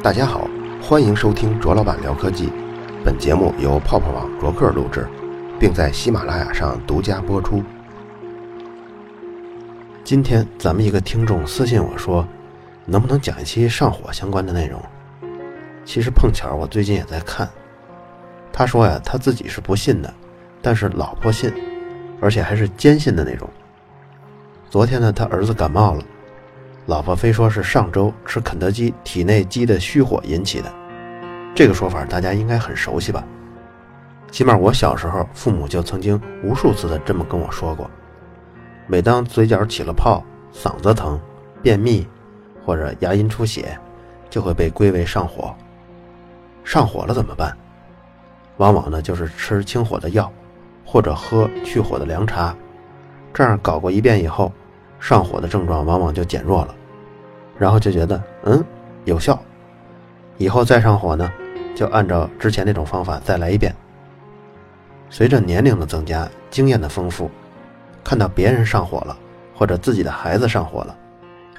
大家好，欢迎收听卓老板聊科技。本节目由泡泡网卓克录制，并在喜马拉雅上独家播出。今天咱们一个听众私信我说，能不能讲一期上火相关的内容？其实碰巧我最近也在看。他说呀，他自己是不信的，但是老婆信，而且还是坚信的那种。昨天呢，他儿子感冒了，老婆非说是上周吃肯德基体内积的虚火引起的。这个说法大家应该很熟悉吧？起码我小时候，父母就曾经无数次的这么跟我说过。每当嘴角起了泡、嗓子疼、便秘或者牙龈出血，就会被归为上火。上火了怎么办？往往呢就是吃清火的药，或者喝去火的凉茶。这样搞过一遍以后，上火的症状往往就减弱了，然后就觉得嗯有效。以后再上火呢，就按照之前那种方法再来一遍。随着年龄的增加，经验的丰富，看到别人上火了，或者自己的孩子上火了，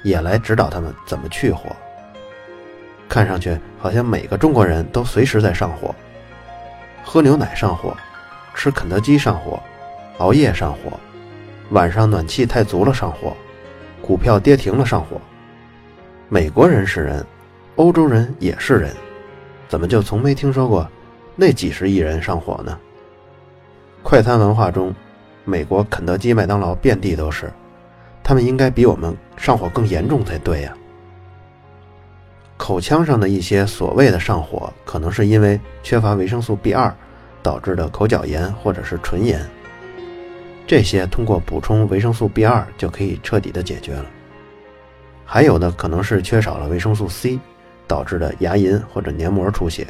也来指导他们怎么去火。看上去好像每个中国人都随时在上火：喝牛奶上火，吃肯德基上火，熬夜上火，晚上暖气太足了上火，股票跌停了上火。美国人是人。欧洲人也是人，怎么就从没听说过那几十亿人上火呢？快餐文化中，美国肯德基、麦当劳遍地都是，他们应该比我们上火更严重才对呀。口腔上的一些所谓的上火，可能是因为缺乏维生素 B2 导致的口角炎或者是唇炎，这些通过补充维生素 B2 就可以彻底的解决了。还有的可能是缺少了维生素 C。导致的牙龈或者黏膜出血，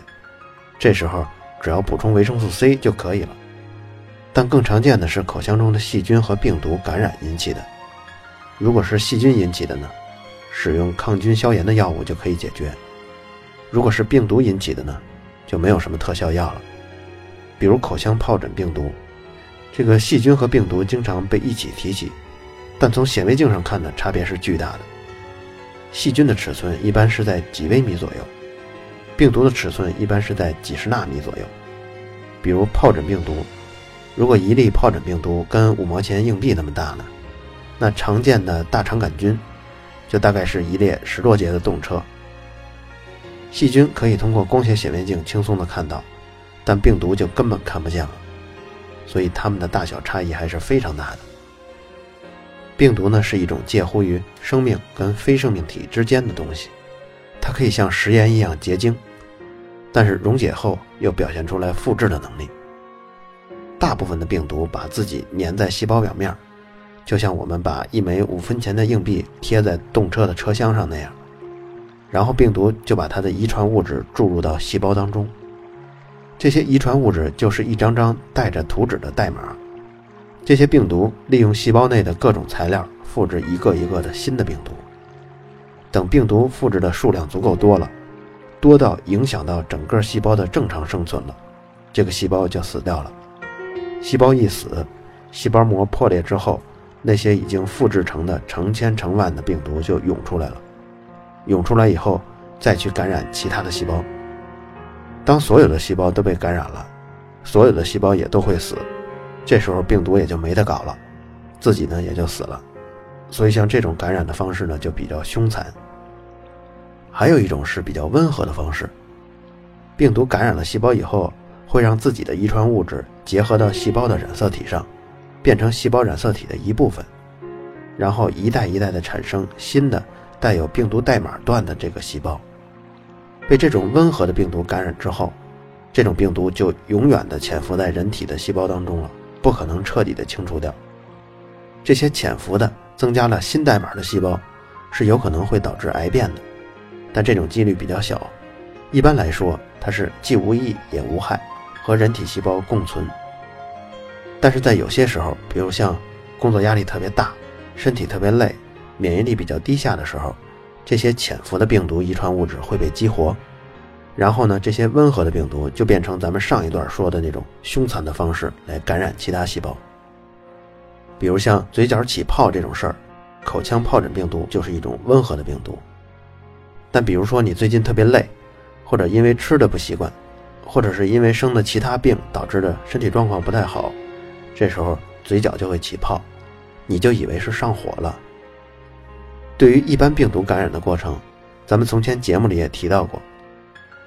这时候只要补充维生素 C 就可以了。但更常见的是口腔中的细菌和病毒感染引起的。如果是细菌引起的呢，使用抗菌消炎的药物就可以解决；如果是病毒引起的呢，就没有什么特效药了。比如口腔疱疹病毒，这个细菌和病毒经常被一起提起，但从显微镜上看呢，差别是巨大的。细菌的尺寸一般是在几微米左右，病毒的尺寸一般是在几十纳米左右。比如疱疹病毒，如果一粒疱疹病毒跟五毛钱硬币那么大呢，那常见的大肠杆菌就大概是一列十多节的动车。细菌可以通过光学显微镜轻松的看到，但病毒就根本看不见了，所以它们的大小差异还是非常大的。病毒呢是一种介乎于生命跟非生命体之间的东西，它可以像食盐一样结晶，但是溶解后又表现出来复制的能力。大部分的病毒把自己粘在细胞表面，就像我们把一枚五分钱的硬币贴在动车的车厢上那样，然后病毒就把它的遗传物质注入到细胞当中，这些遗传物质就是一张张带着图纸的代码。这些病毒利用细胞内的各种材料复制一个一个的新的病毒。等病毒复制的数量足够多了，多到影响到整个细胞的正常生存了，这个细胞就死掉了。细胞一死，细胞膜破裂之后，那些已经复制成的成千成万的病毒就涌出来了。涌出来以后，再去感染其他的细胞。当所有的细胞都被感染了，所有的细胞也都会死。这时候病毒也就没得搞了，自己呢也就死了，所以像这种感染的方式呢就比较凶残。还有一种是比较温和的方式，病毒感染了细胞以后，会让自己的遗传物质结合到细胞的染色体上，变成细胞染色体的一部分，然后一代一代的产生新的带有病毒代码段的这个细胞。被这种温和的病毒感染之后，这种病毒就永远的潜伏在人体的细胞当中了。不可能彻底的清除掉这些潜伏的、增加了新代码的细胞，是有可能会导致癌变的，但这种几率比较小。一般来说，它是既无益也无害，和人体细胞共存。但是在有些时候，比如像工作压力特别大、身体特别累、免疫力比较低下的时候，这些潜伏的病毒遗传物质会被激活。然后呢，这些温和的病毒就变成咱们上一段说的那种凶残的方式来感染其他细胞。比如像嘴角起泡这种事儿，口腔疱疹病毒就是一种温和的病毒。但比如说你最近特别累，或者因为吃的不习惯，或者是因为生的其他病导致的身体状况不太好，这时候嘴角就会起泡，你就以为是上火了。对于一般病毒感染的过程，咱们从前节目里也提到过，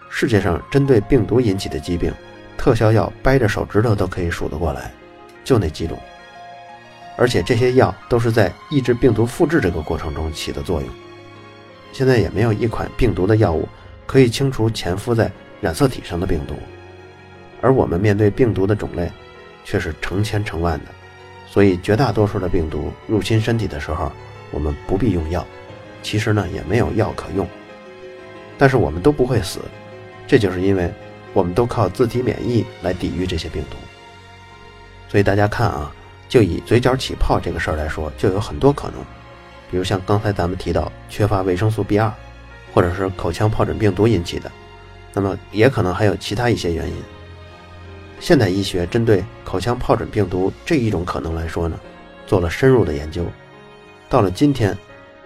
世界上针对病毒引起的疾病，特效药掰着手指头都可以数得过来，就那几种。而且这些药都是在抑制病毒复制这个过程中起的作用。现在也没有一款病毒的药物可以清除潜伏在染色体上的病毒，而我们面对病毒的种类却是成千成万的，所以绝大多数的病毒入侵身体的时候，我们不必用药。其实呢，也没有药可用，但是我们都不会死，这就是因为我们都靠自体免疫来抵御这些病毒。所以大家看啊。就以嘴角起泡这个事儿来说，就有很多可能，比如像刚才咱们提到缺乏维生素 B 二，或者是口腔疱疹病毒引起的，那么也可能还有其他一些原因。现代医学针对口腔疱疹病毒这一种可能来说呢，做了深入的研究，到了今天，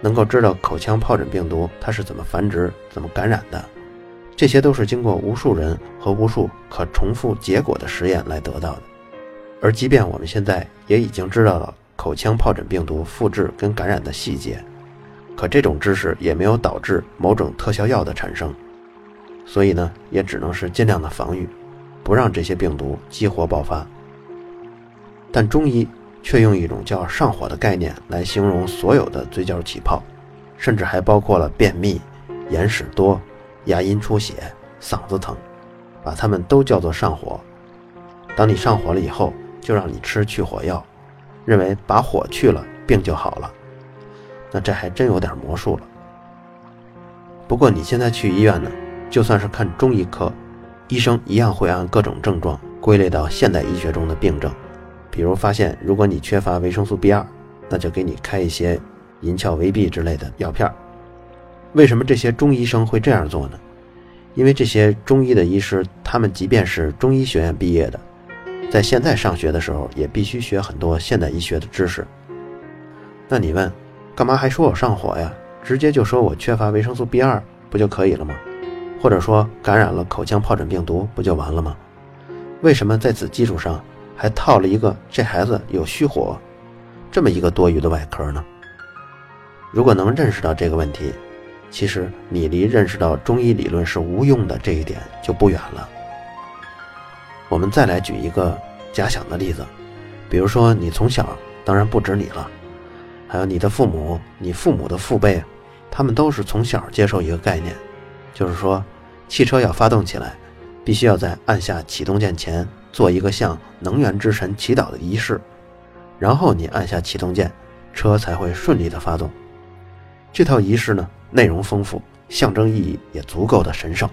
能够知道口腔疱疹病毒它是怎么繁殖、怎么感染的，这些都是经过无数人和无数可重复结果的实验来得到的。而即便我们现在也已经知道了口腔疱疹病毒复制跟感染的细节，可这种知识也没有导致某种特效药的产生，所以呢，也只能是尽量的防御，不让这些病毒激活爆发。但中医却用一种叫上火的概念来形容所有的嘴角起泡，甚至还包括了便秘、眼屎多、牙龈出血、嗓子疼，把它们都叫做上火。当你上火了以后。就让你吃去火药，认为把火去了，病就好了。那这还真有点魔术了。不过你现在去医院呢，就算是看中医科，医生一样会按各种症状归类到现代医学中的病症。比如发现，如果你缺乏维生素 B 二，那就给你开一些银翘维 B 之类的药片。为什么这些中医生会这样做呢？因为这些中医的医师，他们即便是中医学院毕业的。在现在上学的时候，也必须学很多现代医学的知识。那你问，干嘛还说我上火呀？直接就说我缺乏维生素 B 二不就可以了吗？或者说感染了口腔疱疹病毒不就完了吗？为什么在此基础上还套了一个这孩子有虚火这么一个多余的外壳呢？如果能认识到这个问题，其实你离认识到中医理论是无用的这一点就不远了。我们再来举一个假想的例子，比如说你从小，当然不止你了，还有你的父母、你父母的父辈，他们都是从小接受一个概念，就是说，汽车要发动起来，必须要在按下启动键前做一个向能源之神祈祷的仪式，然后你按下启动键，车才会顺利的发动。这套仪式呢，内容丰富，象征意义也足够的神圣。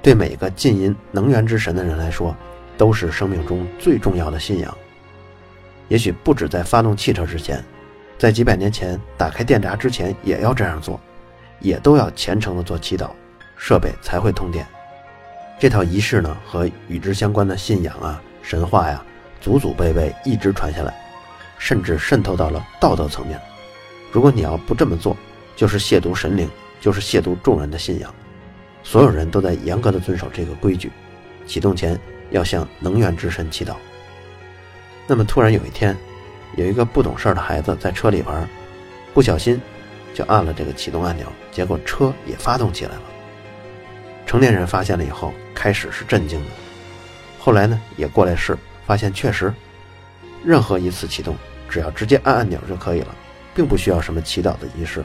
对每个浸淫能源之神的人来说，都是生命中最重要的信仰。也许不止在发动汽车之前，在几百年前打开电闸之前也要这样做，也都要虔诚的做祈祷，设备才会通电。这套仪式呢，和与之相关的信仰啊、神话呀，祖祖辈辈一直传下来，甚至渗透到了道德层面。如果你要不这么做，就是亵渎神灵，就是亵渎众人的信仰。所有人都在严格的遵守这个规矩，启动前要向能源之神祈祷。那么突然有一天，有一个不懂事儿的孩子在车里玩，不小心就按了这个启动按钮，结果车也发动起来了。成年人发现了以后，开始是震惊的，后来呢也过来试，发现确实，任何一次启动只要直接按按钮就可以了，并不需要什么祈祷的仪式。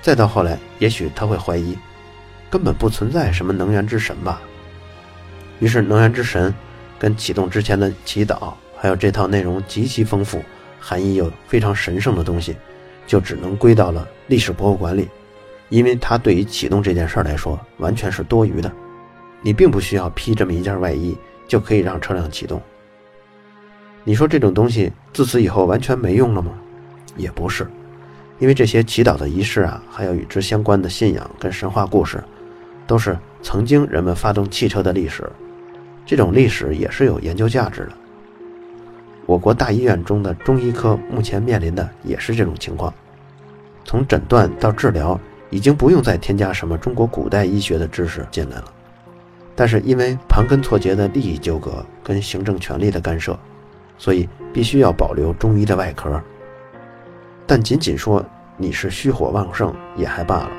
再到后来，也许他会怀疑。根本不存在什么能源之神吧？于是，能源之神跟启动之前的祈祷，还有这套内容极其丰富、含义又非常神圣的东西，就只能归到了历史博物馆里，因为它对于启动这件事来说完全是多余的。你并不需要披这么一件外衣就可以让车辆启动。你说这种东西自此以后完全没用了吗？也不是，因为这些祈祷的仪式啊，还有与之相关的信仰跟神话故事。都是曾经人们发动汽车的历史，这种历史也是有研究价值的。我国大医院中的中医科目前面临的也是这种情况，从诊断到治疗，已经不用再添加什么中国古代医学的知识进来了。但是因为盘根错节的利益纠葛跟行政权力的干涉，所以必须要保留中医的外壳。但仅仅说你是虚火旺盛也还罢了，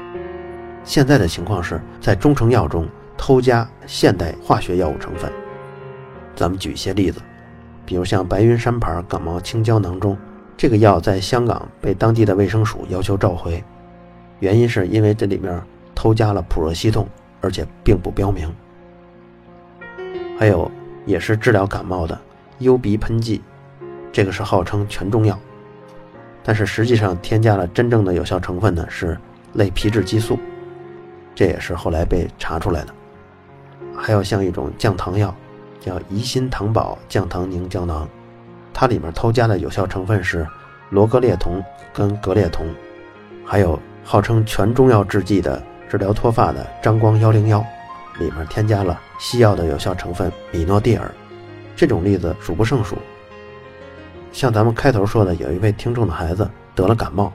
现在的情况是在中成药中偷加现代化学药物成分。咱们举一些例子。比如像白云山牌感冒清胶囊中，这个药在香港被当地的卫生署要求召回，原因是因为这里面偷加了普热西痛，而且并不标明。还有也是治疗感冒的幽鼻喷剂，这个是号称全中药，但是实际上添加了真正的有效成分呢是类皮质激素，这也是后来被查出来的。还有像一种降糖药。叫怡心糖宝降糖宁胶囊，它里面偷加的有效成分是罗格列酮跟格列酮，还有号称全中药制剂的治疗脱发的张光幺零幺，里面添加了西药的有效成分米诺地尔，这种例子数不胜数。像咱们开头说的，有一位听众的孩子得了感冒，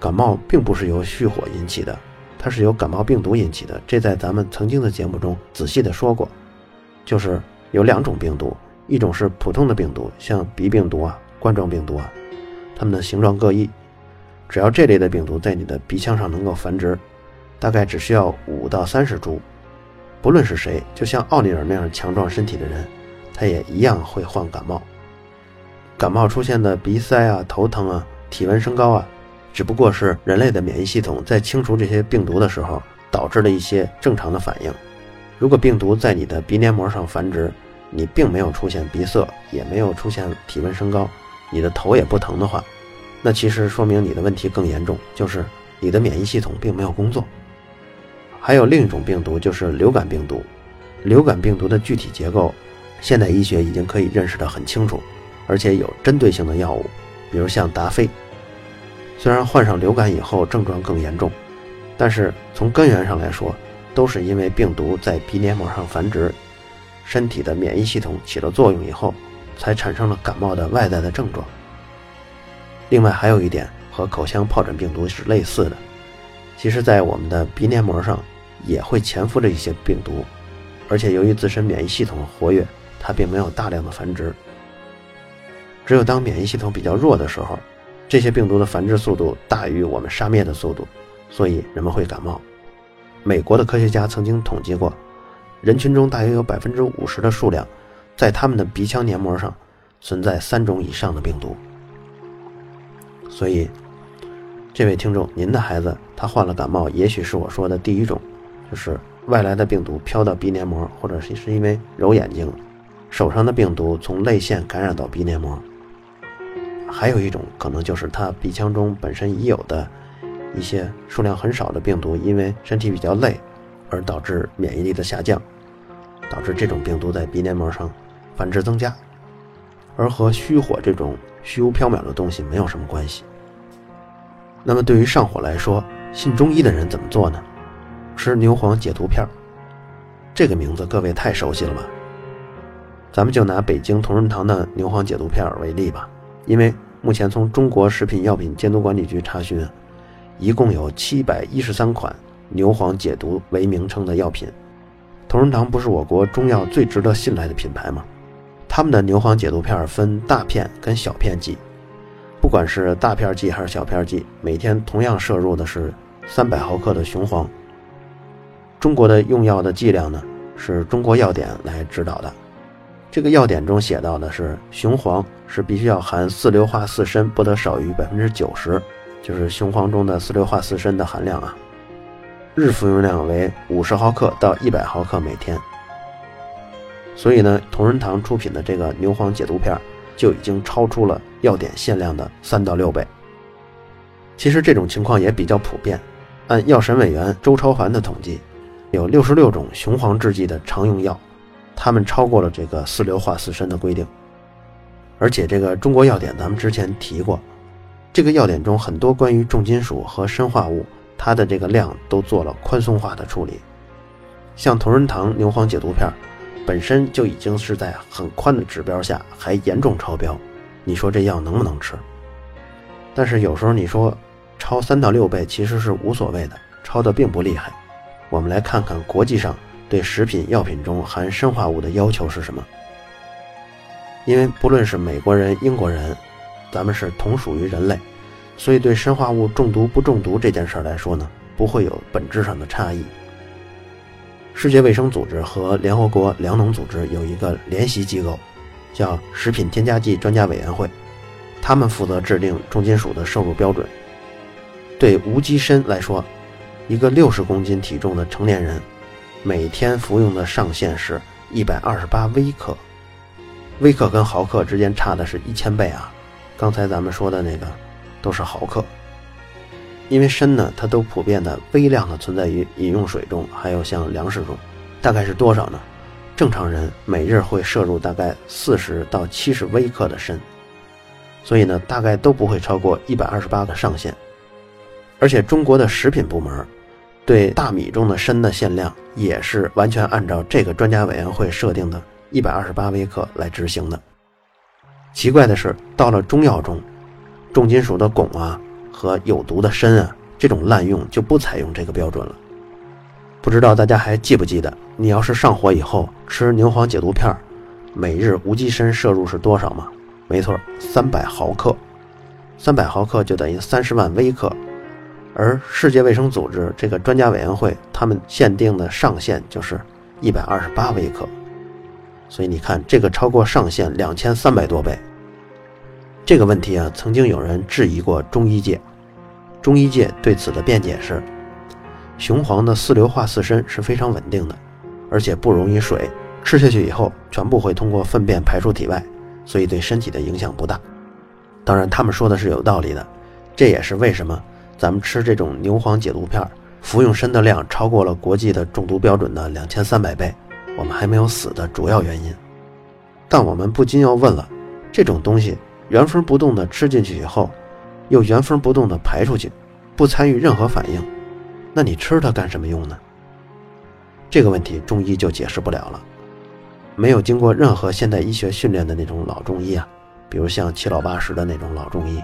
感冒并不是由虚火引起的，它是由感冒病毒引起的，这在咱们曾经的节目中仔细的说过，就是。有两种病毒，一种是普通的病毒，像鼻病毒啊、冠状病毒啊，它们的形状各异。只要这类的病毒在你的鼻腔上能够繁殖，大概只需要五到三十株，不论是谁，就像奥尼尔那样强壮身体的人，他也一样会患感冒。感冒出现的鼻塞啊、头疼啊、体温升高啊，只不过是人类的免疫系统在清除这些病毒的时候导致了一些正常的反应。如果病毒在你的鼻黏膜上繁殖，你并没有出现鼻塞，也没有出现体温升高，你的头也不疼的话，那其实说明你的问题更严重，就是你的免疫系统并没有工作。还有另一种病毒就是流感病毒，流感病毒的具体结构，现代医学已经可以认识得很清楚，而且有针对性的药物，比如像达菲。虽然患上流感以后症状更严重，但是从根源上来说。都是因为病毒在鼻黏膜上繁殖，身体的免疫系统起了作用以后，才产生了感冒的外在的症状。另外还有一点和口腔疱疹病毒是类似的，其实，在我们的鼻黏膜上也会潜伏着一些病毒，而且由于自身免疫系统活跃，它并没有大量的繁殖。只有当免疫系统比较弱的时候，这些病毒的繁殖速度大于我们杀灭的速度，所以人们会感冒。美国的科学家曾经统计过，人群中大约有百分之五十的数量，在他们的鼻腔黏膜上存在三种以上的病毒。所以，这位听众，您的孩子他患了感冒，也许是我说的第一种，就是外来的病毒飘到鼻黏膜，或者是是因为揉眼睛，手上的病毒从泪腺感染到鼻黏膜。还有一种可能就是他鼻腔中本身已有的。一些数量很少的病毒，因为身体比较累，而导致免疫力的下降，导致这种病毒在鼻黏膜上繁殖增加，而和虚火这种虚无缥缈的东西没有什么关系。那么对于上火来说，信中医的人怎么做呢？吃牛黄解毒片这个名字各位太熟悉了吧？咱们就拿北京同仁堂的牛黄解毒片为例吧，因为目前从中国食品药品监督管理局查询。一共有七百一十三款牛黄解毒为名称的药品，同仁堂不是我国中药最值得信赖的品牌吗？他们的牛黄解毒片分大片跟小片剂，不管是大片剂还是小片剂，每天同样摄入的是三百毫克的雄黄。中国的用药的剂量呢，是中国药典来指导的，这个药典中写到的是雄黄是必须要含四硫化四砷不得少于百分之九十。就是雄黄中的四硫化四砷的含量啊，日服用量为五十毫克到一百毫克每天。所以呢，同仁堂出品的这个牛黄解毒片就已经超出了药典限量的三到六倍。其实这种情况也比较普遍，按药审委员周超凡的统计，有六十六种雄黄制剂的常用药，它们超过了这个四硫化四砷的规定。而且这个中国药典咱们之前提过。这个药典中很多关于重金属和砷化物，它的这个量都做了宽松化的处理。像同仁堂牛黄解毒片，本身就已经是在很宽的指标下，还严重超标，你说这药能不能吃？但是有时候你说超三到六倍其实是无所谓的，超的并不厉害。我们来看看国际上对食品药品中含砷化物的要求是什么。因为不论是美国人、英国人，咱们是同属于人类，所以对砷化物中毒不中毒这件事来说呢，不会有本质上的差异。世界卫生组织和联合国粮农组织有一个联席机构，叫食品添加剂专家委员会，他们负责制定重金属的摄入标准。对无机砷来说，一个六十公斤体重的成年人，每天服用的上限是一百二十八微克，微克跟毫克之间差的是一千倍啊！刚才咱们说的那个都是毫克。因为砷呢，它都普遍的微量的存在于饮用水中，还有像粮食中，大概是多少呢？正常人每日会摄入大概四十到七十微克的砷，所以呢，大概都不会超过一百二十八个上限。而且中国的食品部门对大米中的砷的限量也是完全按照这个专家委员会设定的一百二十八微克来执行的。奇怪的是，到了中药中，重金属的汞啊。和有毒的砷啊，这种滥用就不采用这个标准了。不知道大家还记不记得，你要是上火以后吃牛黄解毒片，每日无机砷摄入是多少吗？没错，三百毫克。三百毫克就等于三十万微克。而世界卫生组织这个专家委员会，他们限定的上限就是一百二十八微克。所以你看，这个超过上限两千三百多倍。这个问题啊，曾经有人质疑过中医界。中医界对此的辩解是：雄黄的四硫化四砷是非常稳定的，而且不溶于水，吃下去以后全部会通过粪便排出体外，所以对身体的影响不大。当然，他们说的是有道理的，这也是为什么咱们吃这种牛黄解毒片，服用砷的量超过了国际的中毒标准的两千三百倍，我们还没有死的主要原因。但我们不禁要问了，这种东西。原封不动地吃进去以后，又原封不动地排出去，不参与任何反应，那你吃它干什么用呢？这个问题中医就解释不了了。没有经过任何现代医学训练的那种老中医啊，比如像七老八十的那种老中医，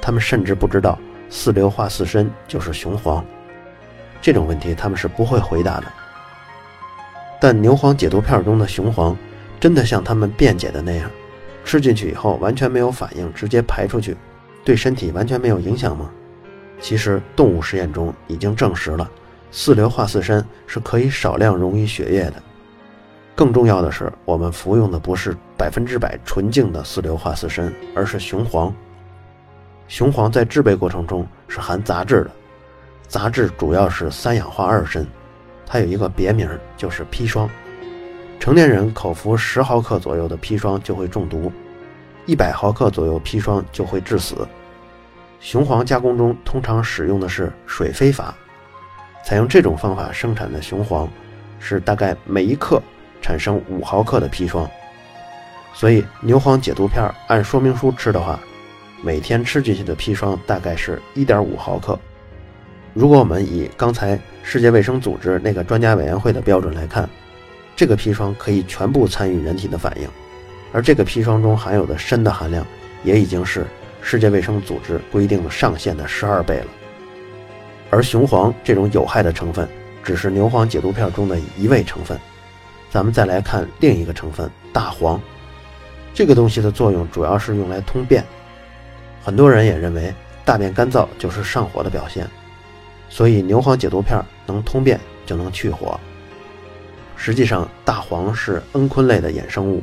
他们甚至不知道四硫化四砷就是雄黄，这种问题他们是不会回答的。但牛黄解毒片中的雄黄，真的像他们辩解的那样？吃进去以后完全没有反应，直接排出去，对身体完全没有影响吗？其实动物实验中已经证实了，四硫化四砷是可以少量溶于血液的。更重要的是，我们服用的不是百分之百纯净的四硫化四砷，而是雄黄。雄黄在制备过程中是含杂质的，杂质主要是三氧化二砷，它有一个别名就是砒霜。成年人口服十毫克左右的砒霜就会中毒，一百毫克左右砒霜就会致死。雄黄加工中通常使用的是水飞法，采用这种方法生产的雄黄是大概每一克产生五毫克的砒霜。所以牛黄解毒片按说明书吃的话，每天吃进去的砒霜大概是一点五毫克。如果我们以刚才世界卫生组织那个专家委员会的标准来看。这个砒霜可以全部参与人体的反应，而这个砒霜中含有的砷的含量也已经是世界卫生组织规定上限的十二倍了。而雄黄这种有害的成分只是牛黄解毒片中的一味成分。咱们再来看另一个成分大黄，这个东西的作用主要是用来通便。很多人也认为大便干燥就是上火的表现，所以牛黄解毒片能通便就能去火。实际上，大黄是蒽醌类的衍生物，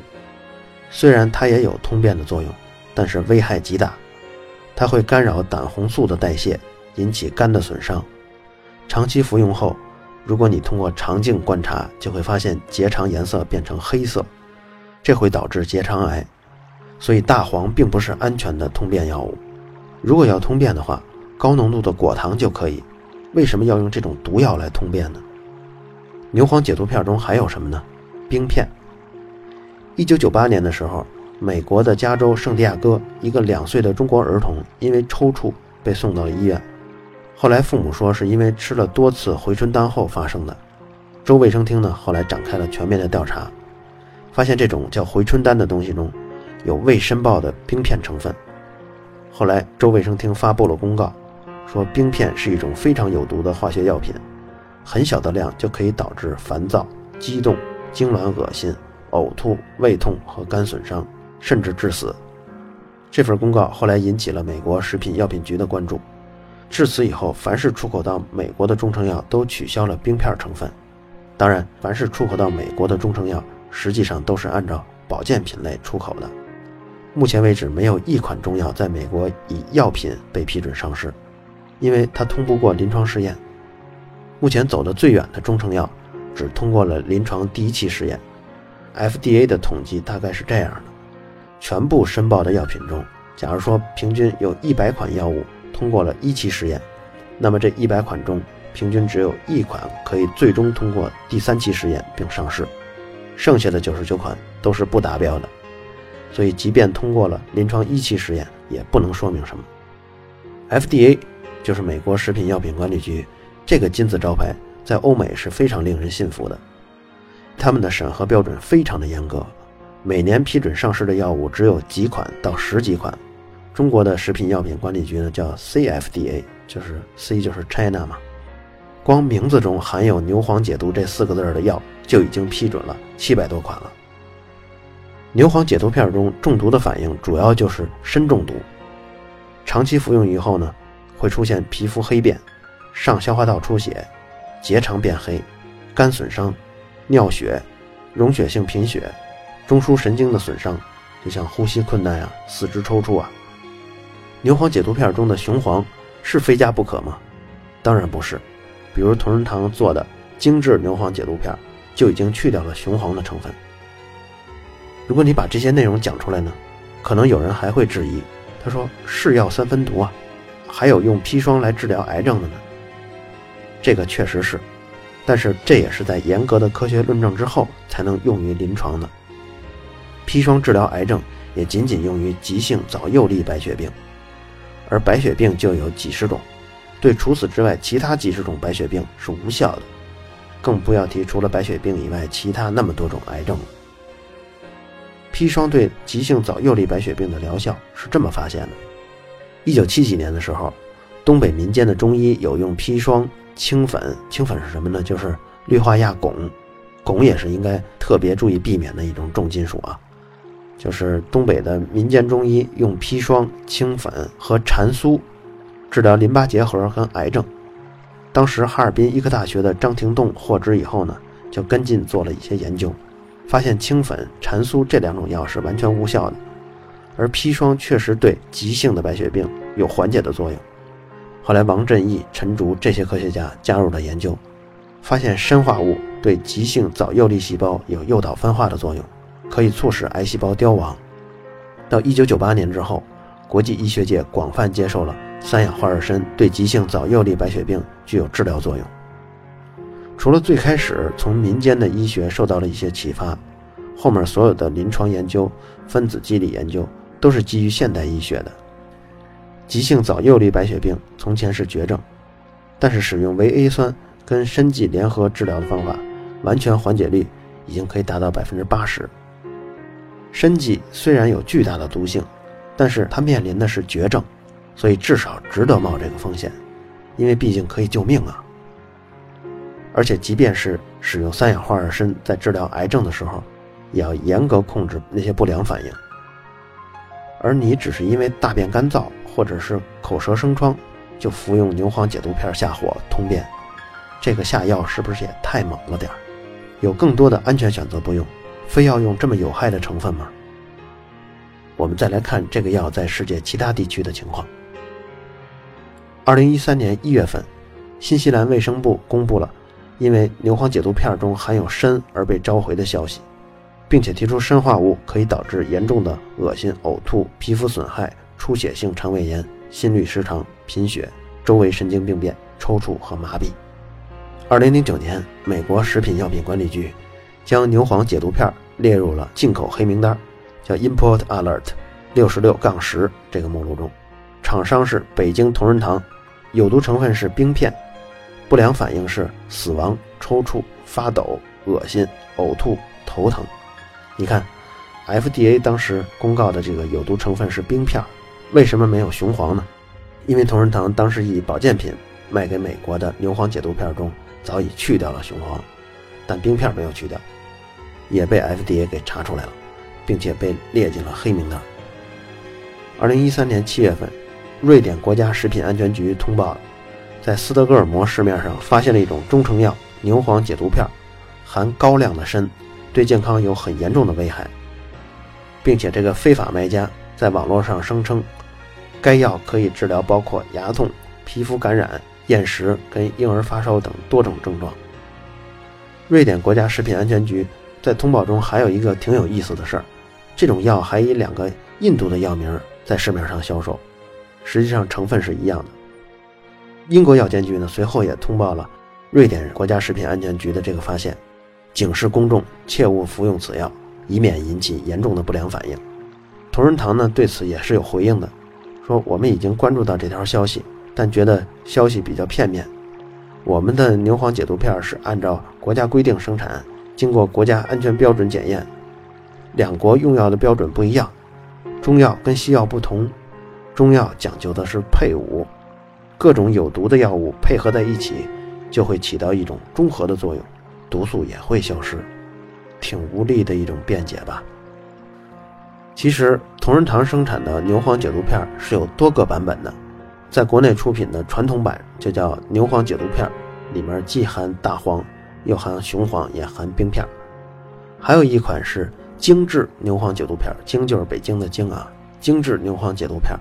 虽然它也有通便的作用，但是危害极大。它会干扰胆红素的代谢，引起肝的损伤。长期服用后，如果你通过肠镜观察，就会发现结肠颜色变成黑色，这会导致结肠癌。所以，大黄并不是安全的通便药物。如果要通便的话，高浓度的果糖就可以。为什么要用这种毒药来通便呢？牛黄解毒片中还有什么呢？冰片。一九九八年的时候，美国的加州圣地亚哥一个两岁的中国儿童因为抽搐被送到了医院，后来父母说是因为吃了多次回春丹后发生的。州卫生厅呢后来展开了全面的调查，发现这种叫回春丹的东西中，有未申报的冰片成分。后来州卫生厅发布了公告，说冰片是一种非常有毒的化学药品，很小的量就可以导致烦躁、激动、痉挛、恶心、呕吐、胃痛和肝损伤，甚至致死。这份公告后来引起了美国食品药品局的关注。至此以后，凡是出口到美国的中成药都取消了冰片成分。当然，凡是出口到美国的中成药，实际上都是按照保健品类出口的。目前为止，没有一款中药在美国以药品被批准上市，因为它通不过临床试验。目前走得最远的中成药，只通过了临床第一期试验。FDA 的统计大概是这样的：全部申报的药品中，假如说平均有一百款药物。通过了一期试验，那么这一百款中，平均只有一款可以最终通过第三期试验并上市，剩下的九十九款都是不达标的。所以，即便通过了临床一期试验，也不能说明什么。FDA 就是美国食品药品管理局，这个金字招牌在欧美是非常令人信服的。他们的审核标准非常的严格，每年批准上市的药物只有几款到十几款。中国的食品药品管理局呢，叫 CFDA，就是 C 就是 China 嘛。光名字中含有牛黄解毒这四个字的药，就已经批准了七百多款了。牛黄解毒片中中毒的反应主要就是砷中毒，长期服用以后呢，会出现皮肤黑变、上消化道出血、结肠变黑、肝损伤、尿血、溶血性贫血、中枢神经的损伤，就像呼吸困难啊、四肢抽搐啊。牛黄解毒片中的雄黄是非加不可吗？当然不是。比如同仁堂做的精致牛黄解毒片，就已经去掉了雄黄的成分。如果你把这些内容讲出来呢，可能有人还会质疑。他说：“是药三分毒啊，还有用砒霜来治疗癌症的呢。”这个确实是，但是这也是在严格的科学论证之后才能用于临床的。砒霜治疗癌症也仅仅用于急性早幼粒白血病。而白血病就有几十种，对除此之外其他几十种白血病是无效的，更不要提除了白血病以外其他那么多种癌症了。砒霜对急性早幼粒白血病的疗效是这么发现的：一九七几年的时候，东北民间的中医有用砒霜、青粉，青粉是什么呢？就是氯化亚汞，汞也是应该特别注意避免的一种重金属啊。就是东北的民间中医用砒霜、青粉和蟾酥治疗淋巴结核和癌症。当时哈尔滨医科大学的张廷栋获知以后呢，就跟进做了一些研究，发现青粉、蟾酥这两种药是完全无效的，而砒霜确实对急性的白血病有缓解的作用。后来王振义、陈竺这些科学家加入了研究，发现砷化物对急性早幼粒细胞有诱导分化的作用。可以促使癌细胞凋亡。到一九九八年之后，国际医学界广泛接受了三氧化二砷对急性早幼粒白血病具有治疗作用。除了最开始从民间的医学受到了一些启发，后面所有的临床研究、分子机理研究都是基于现代医学的。急性早幼粒白血病从前是绝症，但是使用维 A 酸跟砷剂联合治疗的方法，完全缓解率已经可以达到百分之八十。砷剂虽然有巨大的毒性，但是它面临的是绝症，所以至少值得冒这个风险，因为毕竟可以救命啊。而且即便是使用三氧化二砷在治疗癌症的时候，也要严格控制那些不良反应。而你只是因为大便干燥或者是口舌生疮，就服用牛黄解毒片下火通便，这个下药是不是也太猛了点儿？有更多的安全选择不用。非要用这么有害的成分吗？我们再来看这个药在世界其他地区的情况。二零一三年一月份，新西兰卫生部公布了因为牛黄解毒片中含有砷而被召回的消息，并且提出砷化物可以导致严重的恶心、呕吐、皮肤损害、出血性肠胃炎、心律失常、贫血、周围神经病变、抽搐和麻痹。二零零九年，美国食品药品管理局。将牛黄解毒片列入了进口黑名单，叫 Import Alert 六十六杠十这个目录中，厂商是北京同仁堂，有毒成分是冰片，不良反应是死亡、抽搐、发抖、恶心、呕吐、头疼。你看，FDA 当时公告的这个有毒成分是冰片，为什么没有雄黄呢？因为同仁堂当时以保健品卖给美国的牛黄解毒片中早已去掉了雄黄，但冰片没有去掉，也被 FDA 给查出来了，并且被列进了黑名单。二零一三年七月份，瑞典国家食品安全局通报，在斯德哥尔摩市面上发现了一种中成药牛黄解毒片，含高量的砷，对健康有很严重的危害。并且这个非法卖家在网络上声称，该药可以治疗包括牙痛、皮肤感染、厌食跟婴儿发烧等多种症状。瑞典国家食品安全局在通报中还有一个挺有意思的事儿，这种药还以两个印度的药名在市面上销售，实际上成分是一样的。英国药监局呢随后也通报了瑞典国家食品安全局的这个发现，警示公众切勿服用此药。以免引起严重的不良反应。同仁堂呢对此也是有回应的，说我们已经关注到这条消息，但觉得消息比较片面。我们的牛黄解毒片是按照国家规定生产，经过国家安全标准检验。两国用药的标准不一样，中药跟西药不同，中药讲究的是配伍，各种有毒的药物配合在一起，就会起到一种中和的作用，毒素也会消失。挺无力的一种辩解吧。其实同仁堂生产的牛黄解毒片是有多个版本的，在国内出品的传统版就叫牛黄解毒片，里面既含大黄，又含雄黄，也含冰片。还有一款是精致牛黄解毒片，精就是北京的精啊，精致牛黄解毒片，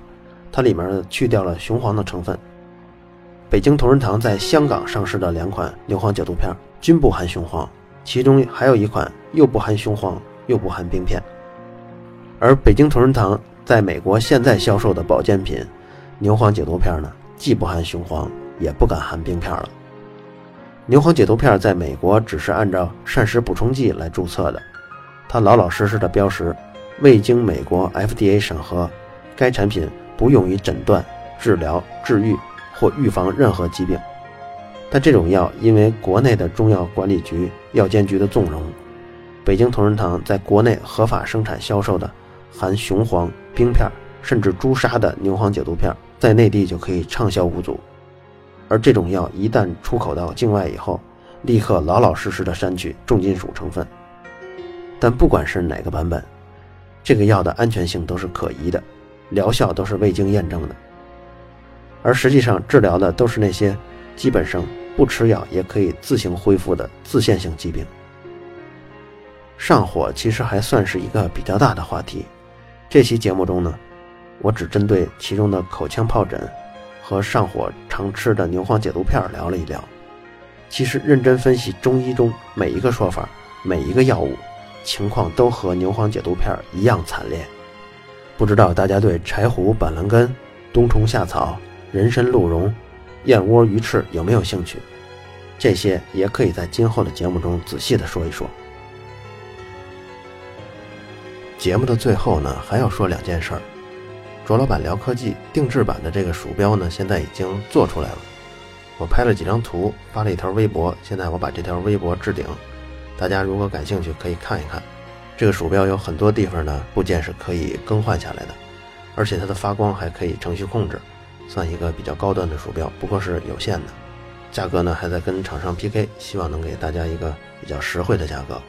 它里面去掉了雄黄的成分。北京同仁堂在香港上市的两款牛黄解毒片均不含雄黄。其中还有一款又不含雄黄又不含冰片，而北京同仁堂在美国现在销售的保健品牛黄解毒片呢，既不含雄黄也不敢含冰片了。牛黄解毒片在美国只是按照膳食补充剂来注册的，它老老实实的标识，未经美国 FDA 审核，该产品不用于诊断、治疗、治愈或预防任何疾病。但这种药因为国内的中药管理局、药监局的纵容，北京同仁堂在国内合法生产销售的含雄黄、冰片甚至朱砂的牛黄解毒片，在内地就可以畅销无阻。而这种药一旦出口到境外以后，立刻老老实实的删去重金属成分。但不管是哪个版本，这个药的安全性都是可疑的，疗效都是未经验证的。而实际上治疗的都是那些基本上。不吃药也可以自行恢复的自限性疾病。上火其实还算是一个比较大的话题。这期节目中呢，我只针对其中的口腔疱疹和上火常吃的牛黄解毒片聊了一聊。其实认真分析中医中每一个说法、每一个药物，情况都和牛黄解毒片一样惨烈。不知道大家对柴胡、板蓝根、冬虫夏草、人参、鹿茸。燕窝、鱼翅有没有兴趣？这些也可以在今后的节目中仔细的说一说。节目的最后呢，还要说两件事儿。卓老板聊科技定制版的这个鼠标呢，现在已经做出来了。我拍了几张图，发了一条微博，现在我把这条微博置顶，大家如果感兴趣可以看一看。这个鼠标有很多地方呢部件是可以更换下来的，而且它的发光还可以程序控制。算一个比较高端的鼠标，不过是有限的，价格呢还在跟厂商 PK，希望能给大家一个比较实惠的价格。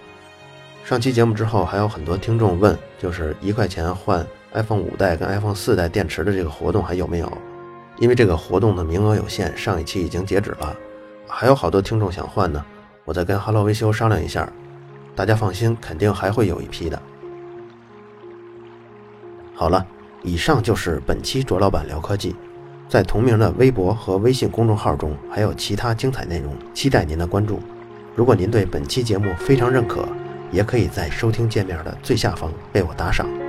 上期节目之后，还有很多听众问，就是一块钱换 iPhone 五代跟 iPhone 四代电池的这个活动还有没有？因为这个活动的名额有限，上一期已经截止了，还有好多听众想换呢，我再跟 Hello 维修商量一下，大家放心，肯定还会有一批的。好了，以上就是本期卓老板聊科技。在同名的微博和微信公众号中，还有其他精彩内容，期待您的关注。如果您对本期节目非常认可，也可以在收听界面的最下方为我打赏。